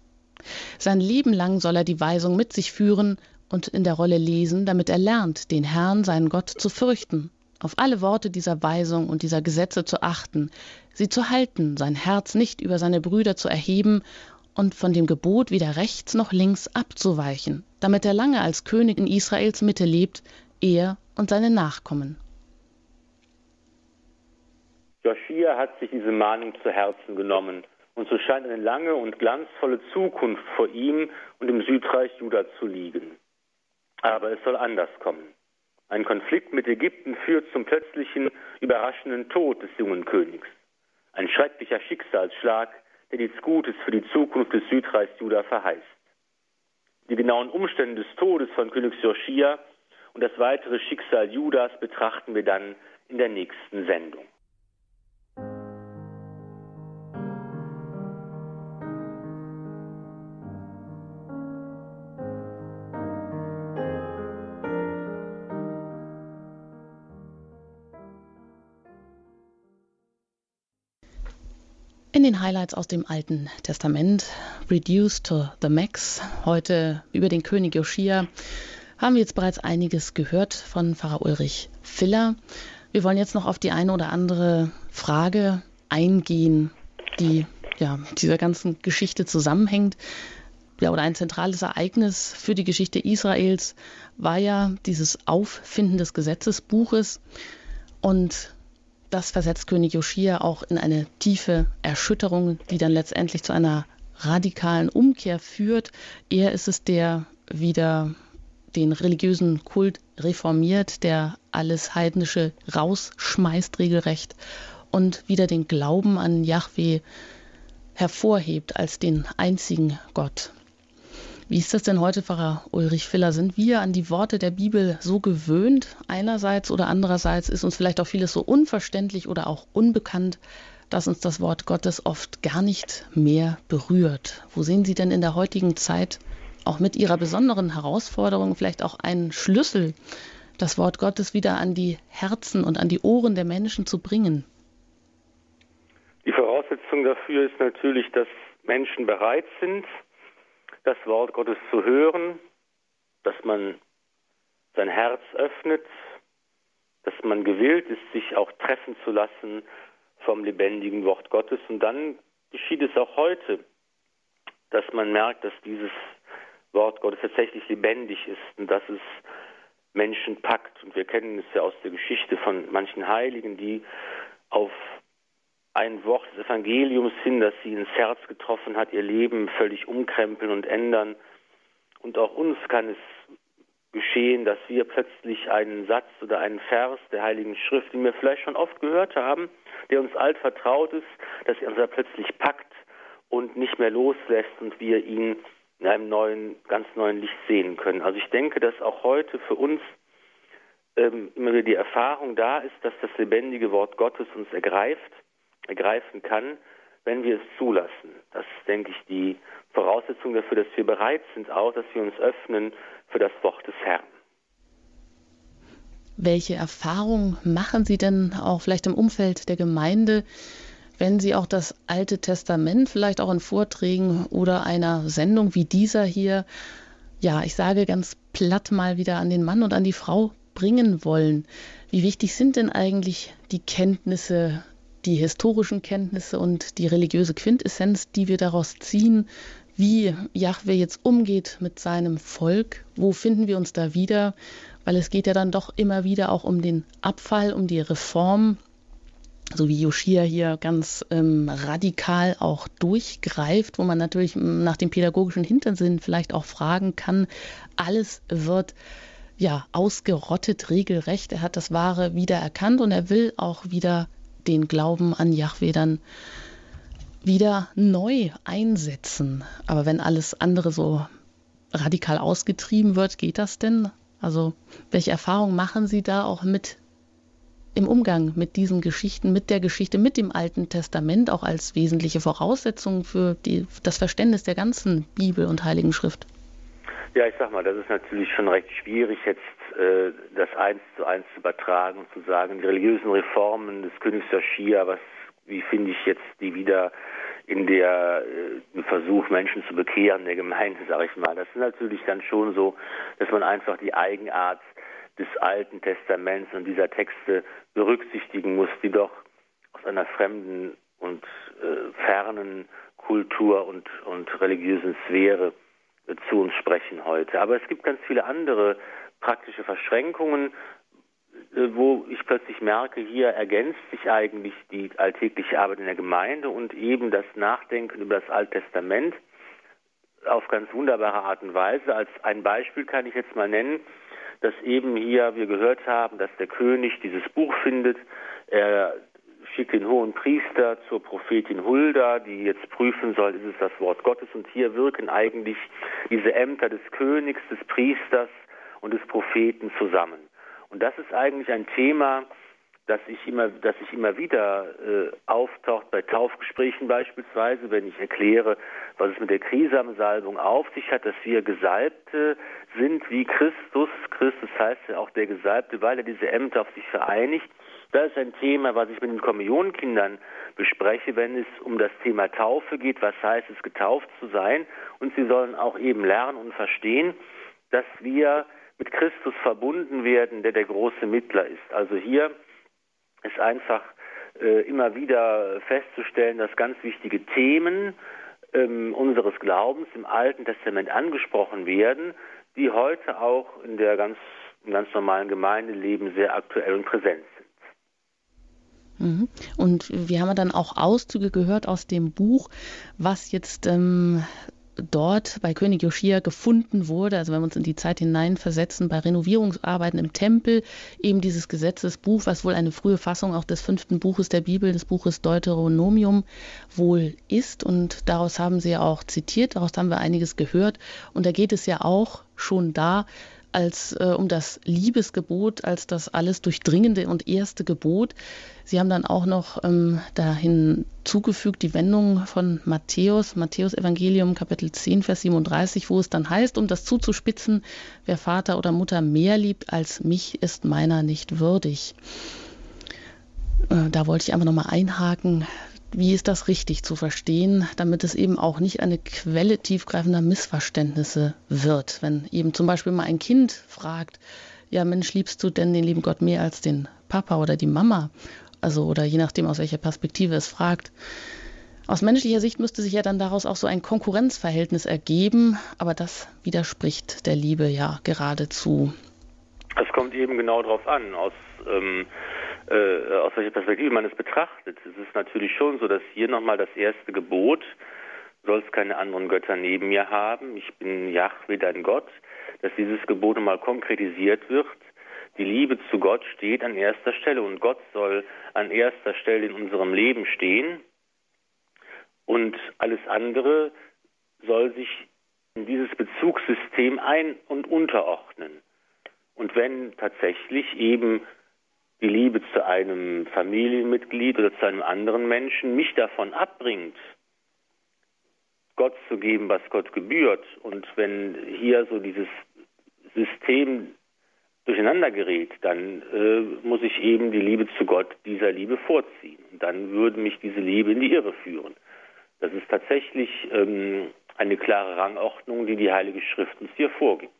Sein Leben lang soll er die Weisung mit sich führen und in der Rolle lesen, damit er lernt, den Herrn, seinen Gott, zu fürchten, auf alle Worte dieser Weisung und dieser Gesetze zu achten, sie zu halten, sein Herz nicht über seine Brüder zu erheben und von dem Gebot weder rechts noch links abzuweichen, damit er lange als König in Israels Mitte lebt, er und seine Nachkommen. Joschia hat sich diese Mahnung zu Herzen genommen und so scheint eine lange und glanzvolle Zukunft vor ihm und im Südreich Juda zu liegen. Aber es soll anders kommen. Ein Konflikt mit Ägypten führt zum plötzlichen, überraschenden Tod des jungen Königs. Ein schrecklicher Schicksalsschlag, der nichts Gutes für die Zukunft des Südreichs Juda verheißt. Die genauen Umstände des Todes von König Joschia und das weitere Schicksal Judas betrachten wir dann in der nächsten Sendung. In den Highlights aus dem Alten Testament, Reduced to the Max, heute über den König Joschia, haben wir jetzt bereits einiges gehört von Pfarrer Ulrich Filler. Wir wollen jetzt noch auf die eine oder andere Frage eingehen, die ja dieser ganzen Geschichte zusammenhängt. Ja, oder ein zentrales Ereignis für die Geschichte Israels war ja dieses Auffinden des Gesetzesbuches und das versetzt König Joschia auch in eine tiefe Erschütterung, die dann letztendlich zu einer radikalen Umkehr führt. Er ist es, der wieder den religiösen Kult reformiert, der alles Heidnische rausschmeißt regelrecht und wieder den Glauben an Yahweh hervorhebt als den einzigen Gott. Wie ist das denn heute, Pfarrer Ulrich Filler? Sind wir an die Worte der Bibel so gewöhnt einerseits oder andererseits ist uns vielleicht auch vieles so unverständlich oder auch unbekannt, dass uns das Wort Gottes oft gar nicht mehr berührt? Wo sehen Sie denn in der heutigen Zeit auch mit Ihrer besonderen Herausforderung vielleicht auch einen Schlüssel, das Wort Gottes wieder an die Herzen und an die Ohren der Menschen zu bringen? Die Voraussetzung dafür ist natürlich, dass Menschen bereit sind, das Wort Gottes zu hören, dass man sein Herz öffnet, dass man gewillt ist, sich auch treffen zu lassen vom lebendigen Wort Gottes. Und dann geschieht es auch heute, dass man merkt, dass dieses Wort Gottes tatsächlich lebendig ist und dass es Menschen packt. Und wir kennen es ja aus der Geschichte von manchen Heiligen, die auf ein Wort des Evangeliums hin, das sie ins Herz getroffen hat, ihr Leben völlig umkrempeln und ändern. Und auch uns kann es geschehen, dass wir plötzlich einen Satz oder einen Vers der Heiligen Schrift, den wir vielleicht schon oft gehört haben, der uns alt vertraut ist, dass er uns da plötzlich packt und nicht mehr loslässt und wir ihn in einem neuen, ganz neuen Licht sehen können. Also ich denke, dass auch heute für uns ähm, immer wieder die Erfahrung da ist, dass das lebendige Wort Gottes uns ergreift ergreifen kann, wenn wir es zulassen. Das ist, denke ich, die Voraussetzung dafür, dass wir bereit sind, auch, dass wir uns öffnen für das Wort des Herrn. Welche Erfahrungen machen Sie denn auch vielleicht im Umfeld der Gemeinde, wenn Sie auch das Alte Testament vielleicht auch in Vorträgen oder einer Sendung wie dieser hier, ja, ich sage ganz platt mal wieder an den Mann und an die Frau bringen wollen? Wie wichtig sind denn eigentlich die Kenntnisse die historischen Kenntnisse und die religiöse Quintessenz, die wir daraus ziehen, wie Jahwe jetzt umgeht mit seinem Volk, wo finden wir uns da wieder, weil es geht ja dann doch immer wieder auch um den Abfall, um die Reform, so wie Yoshia hier ganz ähm, radikal auch durchgreift, wo man natürlich nach dem pädagogischen Hintersinn vielleicht auch fragen kann, alles wird ja ausgerottet regelrecht. Er hat das Wahre wieder erkannt und er will auch wieder den Glauben an Yahweh dann wieder neu einsetzen. Aber wenn alles andere so radikal ausgetrieben wird, geht das denn? Also welche Erfahrungen machen Sie da auch mit im Umgang mit diesen Geschichten, mit der Geschichte, mit dem Alten Testament, auch als wesentliche Voraussetzung für die, das Verständnis der ganzen Bibel und Heiligen Schrift? Ja, ich sag mal, das ist natürlich schon recht schwierig, jetzt äh, das eins zu eins zu übertragen zu sagen, die religiösen Reformen des Königs Joschia, was, wie finde ich jetzt die wieder in der äh, Versuch, Menschen zu bekehren, der Gemeinde, sage ich mal. Das ist natürlich dann schon so, dass man einfach die Eigenart des Alten Testaments und dieser Texte berücksichtigen muss, die doch aus einer fremden und äh, fernen Kultur und, und religiösen Sphäre zu uns sprechen heute. Aber es gibt ganz viele andere praktische Verschränkungen, äh, wo ich plötzlich merke, hier ergänzt sich eigentlich die alltägliche Arbeit in der Gemeinde und eben das Nachdenken über das Alte Testament auf ganz wunderbare Art und Weise. Als ein Beispiel kann ich jetzt mal nennen, dass eben hier wir gehört haben, dass der König dieses Buch findet. Er schickt den hohen Priester zur Prophetin Hulda, die jetzt prüfen soll, ist es das Wort Gottes. Und hier wirken eigentlich diese Ämter des Königs, des Priesters und des Propheten zusammen. Und das ist eigentlich ein Thema, das ich immer, das ich immer wieder äh, auftaucht bei Taufgesprächen beispielsweise, wenn ich erkläre, was es mit der Krisamsalbung auf sich hat, dass wir Gesalbte sind wie Christus. Christus heißt ja auch der Gesalbte, weil er diese Ämter auf sich vereinigt. Das ist ein Thema, was ich mit den Kommunionkindern bespreche, wenn es um das Thema Taufe geht. Was heißt es, getauft zu sein? Und sie sollen auch eben lernen und verstehen, dass wir mit Christus verbunden werden, der der große Mittler ist. Also hier ist einfach äh, immer wieder festzustellen, dass ganz wichtige Themen ähm, unseres Glaubens im Alten Testament angesprochen werden, die heute auch in der ganz, im ganz normalen Gemeindeleben sehr aktuell und präsent sind. Mhm. Und wir haben dann auch Auszüge gehört aus dem Buch, was jetzt ähm, dort bei König Joschia gefunden wurde, also wenn wir uns in die Zeit hineinversetzen, bei Renovierungsarbeiten im Tempel, eben dieses Gesetzesbuch, was wohl eine frühe Fassung auch des fünften Buches der Bibel, des Buches Deuteronomium wohl ist. Und daraus haben Sie ja auch zitiert, daraus haben wir einiges gehört. Und da geht es ja auch schon da als äh, um das Liebesgebot, als das alles durchdringende und erste Gebot. Sie haben dann auch noch ähm, dahin zugefügt die Wendung von Matthäus, Matthäus Evangelium Kapitel 10, Vers 37, wo es dann heißt, um das zuzuspitzen, wer Vater oder Mutter mehr liebt als mich, ist meiner nicht würdig. Äh, da wollte ich einfach nochmal einhaken wie ist das richtig zu verstehen, damit es eben auch nicht eine Quelle tiefgreifender Missverständnisse wird. Wenn eben zum Beispiel mal ein Kind fragt, ja Mensch, liebst du denn den lieben Gott mehr als den Papa oder die Mama? Also oder je nachdem, aus welcher Perspektive es fragt. Aus menschlicher Sicht müsste sich ja dann daraus auch so ein Konkurrenzverhältnis ergeben, aber das widerspricht der Liebe ja geradezu. Es kommt eben genau darauf an. Aus ähm, äh, aus welcher Perspektive man es betrachtet. Es ist natürlich schon so, dass hier nochmal das erste Gebot, sollst keine anderen Götter neben mir haben, ich bin Yahweh, dein Gott, dass dieses Gebot nochmal konkretisiert wird. Die Liebe zu Gott steht an erster Stelle und Gott soll an erster Stelle in unserem Leben stehen und alles andere soll sich in dieses Bezugssystem ein- und unterordnen. Und wenn tatsächlich eben die Liebe zu einem Familienmitglied oder zu einem anderen Menschen mich davon abbringt, Gott zu geben, was Gott gebührt. Und wenn hier so dieses System durcheinander gerät, dann äh, muss ich eben die Liebe zu Gott dieser Liebe vorziehen. Und dann würde mich diese Liebe in die Irre führen. Das ist tatsächlich ähm, eine klare Rangordnung, die die Heilige Schrift uns hier vorgibt.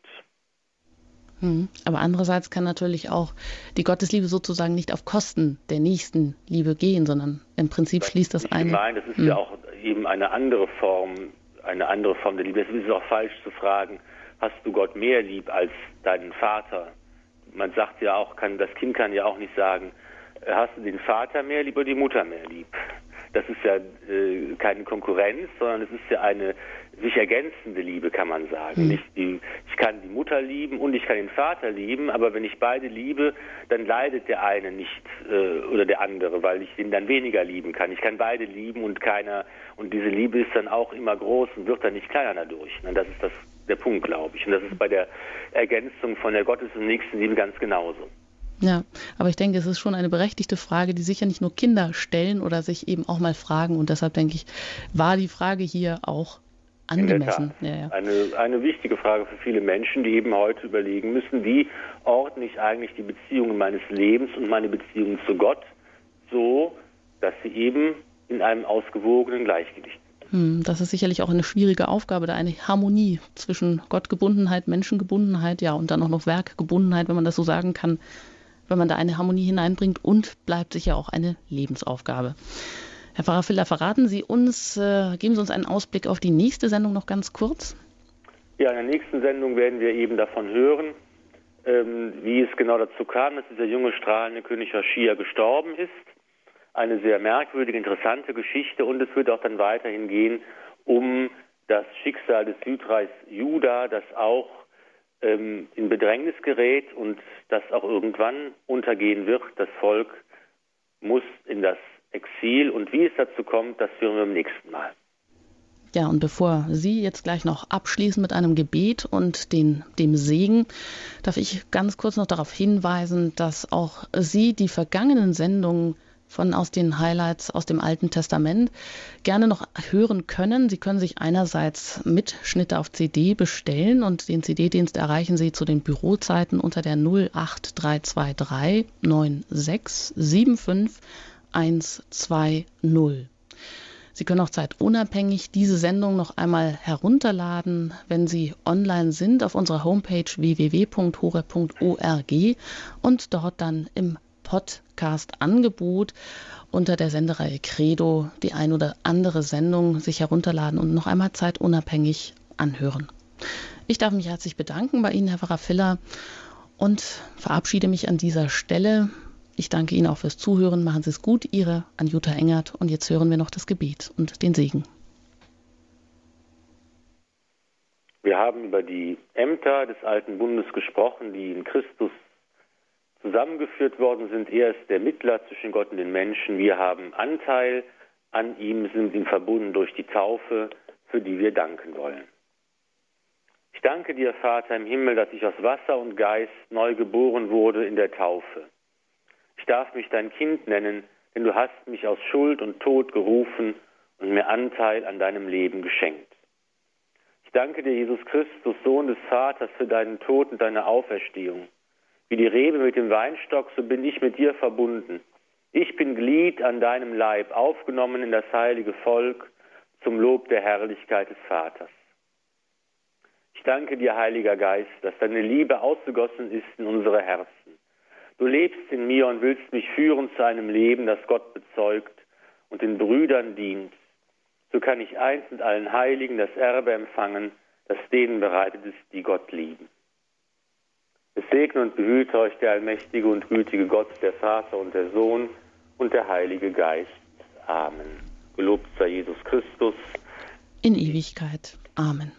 Hm. Aber andererseits kann natürlich auch die Gottesliebe sozusagen nicht auf Kosten der nächsten Liebe gehen, sondern im Prinzip das schließt das ein. Nein, das ist hm. ja auch eben eine andere Form, eine andere Form der Liebe. Es ist auch falsch zu fragen, hast du Gott mehr lieb als deinen Vater? Man sagt ja auch, kann, das Kind kann ja auch nicht sagen, hast du den Vater mehr lieb oder die Mutter mehr lieb? Das ist ja äh, keine Konkurrenz, sondern es ist ja eine sich ergänzende Liebe, kann man sagen. Mhm. Die, ich kann die Mutter lieben und ich kann den Vater lieben, aber wenn ich beide liebe, dann leidet der eine nicht äh, oder der andere, weil ich ihn dann weniger lieben kann. Ich kann beide lieben und keiner und diese Liebe ist dann auch immer groß und wird dann nicht kleiner dadurch. Und das ist das der Punkt, glaube ich. Und das ist bei der Ergänzung von der Gottes- und Nächstenliebe ganz genauso. Ja, aber ich denke, es ist schon eine berechtigte Frage, die sicher nicht nur Kinder stellen oder sich eben auch mal fragen. Und deshalb denke ich, war die Frage hier auch angemessen. Ja, ja. Eine, eine wichtige Frage für viele Menschen, die eben heute überlegen müssen, wie ordne ich eigentlich die Beziehungen meines Lebens und meine Beziehungen zu Gott so, dass sie eben in einem ausgewogenen Gleichgewicht sind. Hm, das ist sicherlich auch eine schwierige Aufgabe, da eine Harmonie zwischen Gottgebundenheit, Menschengebundenheit, ja, und dann auch noch Werkgebundenheit, wenn man das so sagen kann, wenn man da eine Harmonie hineinbringt und bleibt sicher auch eine Lebensaufgabe. Herr Pfarrer Filler, verraten Sie uns, äh, geben Sie uns einen Ausblick auf die nächste Sendung noch ganz kurz? Ja, in der nächsten Sendung werden wir eben davon hören, äh, ähm, wie es genau dazu kam, dass dieser junge strahlende König Aschia gestorben ist. Eine sehr merkwürdige, interessante Geschichte und es wird auch dann weiterhin gehen um das Schicksal des Südreichs Juda, das auch ähm, in Bedrängnis gerät und das auch irgendwann untergehen wird. Das Volk muss in das Exil und wie es dazu kommt, das hören wir beim nächsten Mal. Ja, und bevor Sie jetzt gleich noch abschließen mit einem Gebet und den, dem Segen, darf ich ganz kurz noch darauf hinweisen, dass auch Sie die vergangenen Sendungen von aus den Highlights aus dem Alten Testament gerne noch hören können. Sie können sich einerseits Mitschnitte auf CD bestellen und den CD-Dienst erreichen Sie zu den Bürozeiten unter der 08323 96 75 120. Sie können auch zeitunabhängig diese Sendung noch einmal herunterladen, wenn Sie online sind auf unserer Homepage www.hore.org und dort dann im Podcast-Angebot unter der Sendereihe Credo die ein oder andere Sendung sich herunterladen und noch einmal zeitunabhängig anhören. Ich darf mich herzlich bedanken bei Ihnen, Herr Pfarrer Filler, und verabschiede mich an dieser Stelle. Ich danke Ihnen auch fürs Zuhören. Machen Sie es gut, Ihre Anjuta Engert. Und jetzt hören wir noch das Gebet und den Segen. Wir haben über die Ämter des alten Bundes gesprochen, die in Christus zusammengeführt worden sind. Er ist der Mittler zwischen Gott und den Menschen. Wir haben Anteil an ihm, sind ihm verbunden durch die Taufe, für die wir danken wollen. Ich danke dir, Vater im Himmel, dass ich aus Wasser und Geist neu geboren wurde in der Taufe. Ich darf mich dein Kind nennen, denn du hast mich aus Schuld und Tod gerufen und mir Anteil an deinem Leben geschenkt. Ich danke dir, Jesus Christus, Sohn des Vaters, für deinen Tod und deine Auferstehung. Wie die Rebe mit dem Weinstock, so bin ich mit dir verbunden. Ich bin Glied an deinem Leib, aufgenommen in das heilige Volk zum Lob der Herrlichkeit des Vaters. Ich danke dir, Heiliger Geist, dass deine Liebe ausgegossen ist in unsere Herzen. Du lebst in mir und willst mich führen zu einem Leben, das Gott bezeugt und den Brüdern dient. So kann ich eins mit allen Heiligen das Erbe empfangen, das denen bereitet ist, die Gott lieben. Es segne und behüte euch der allmächtige und gütige Gott, der Vater und der Sohn und der Heilige Geist. Amen. Gelobt sei Jesus Christus. In Ewigkeit. Amen.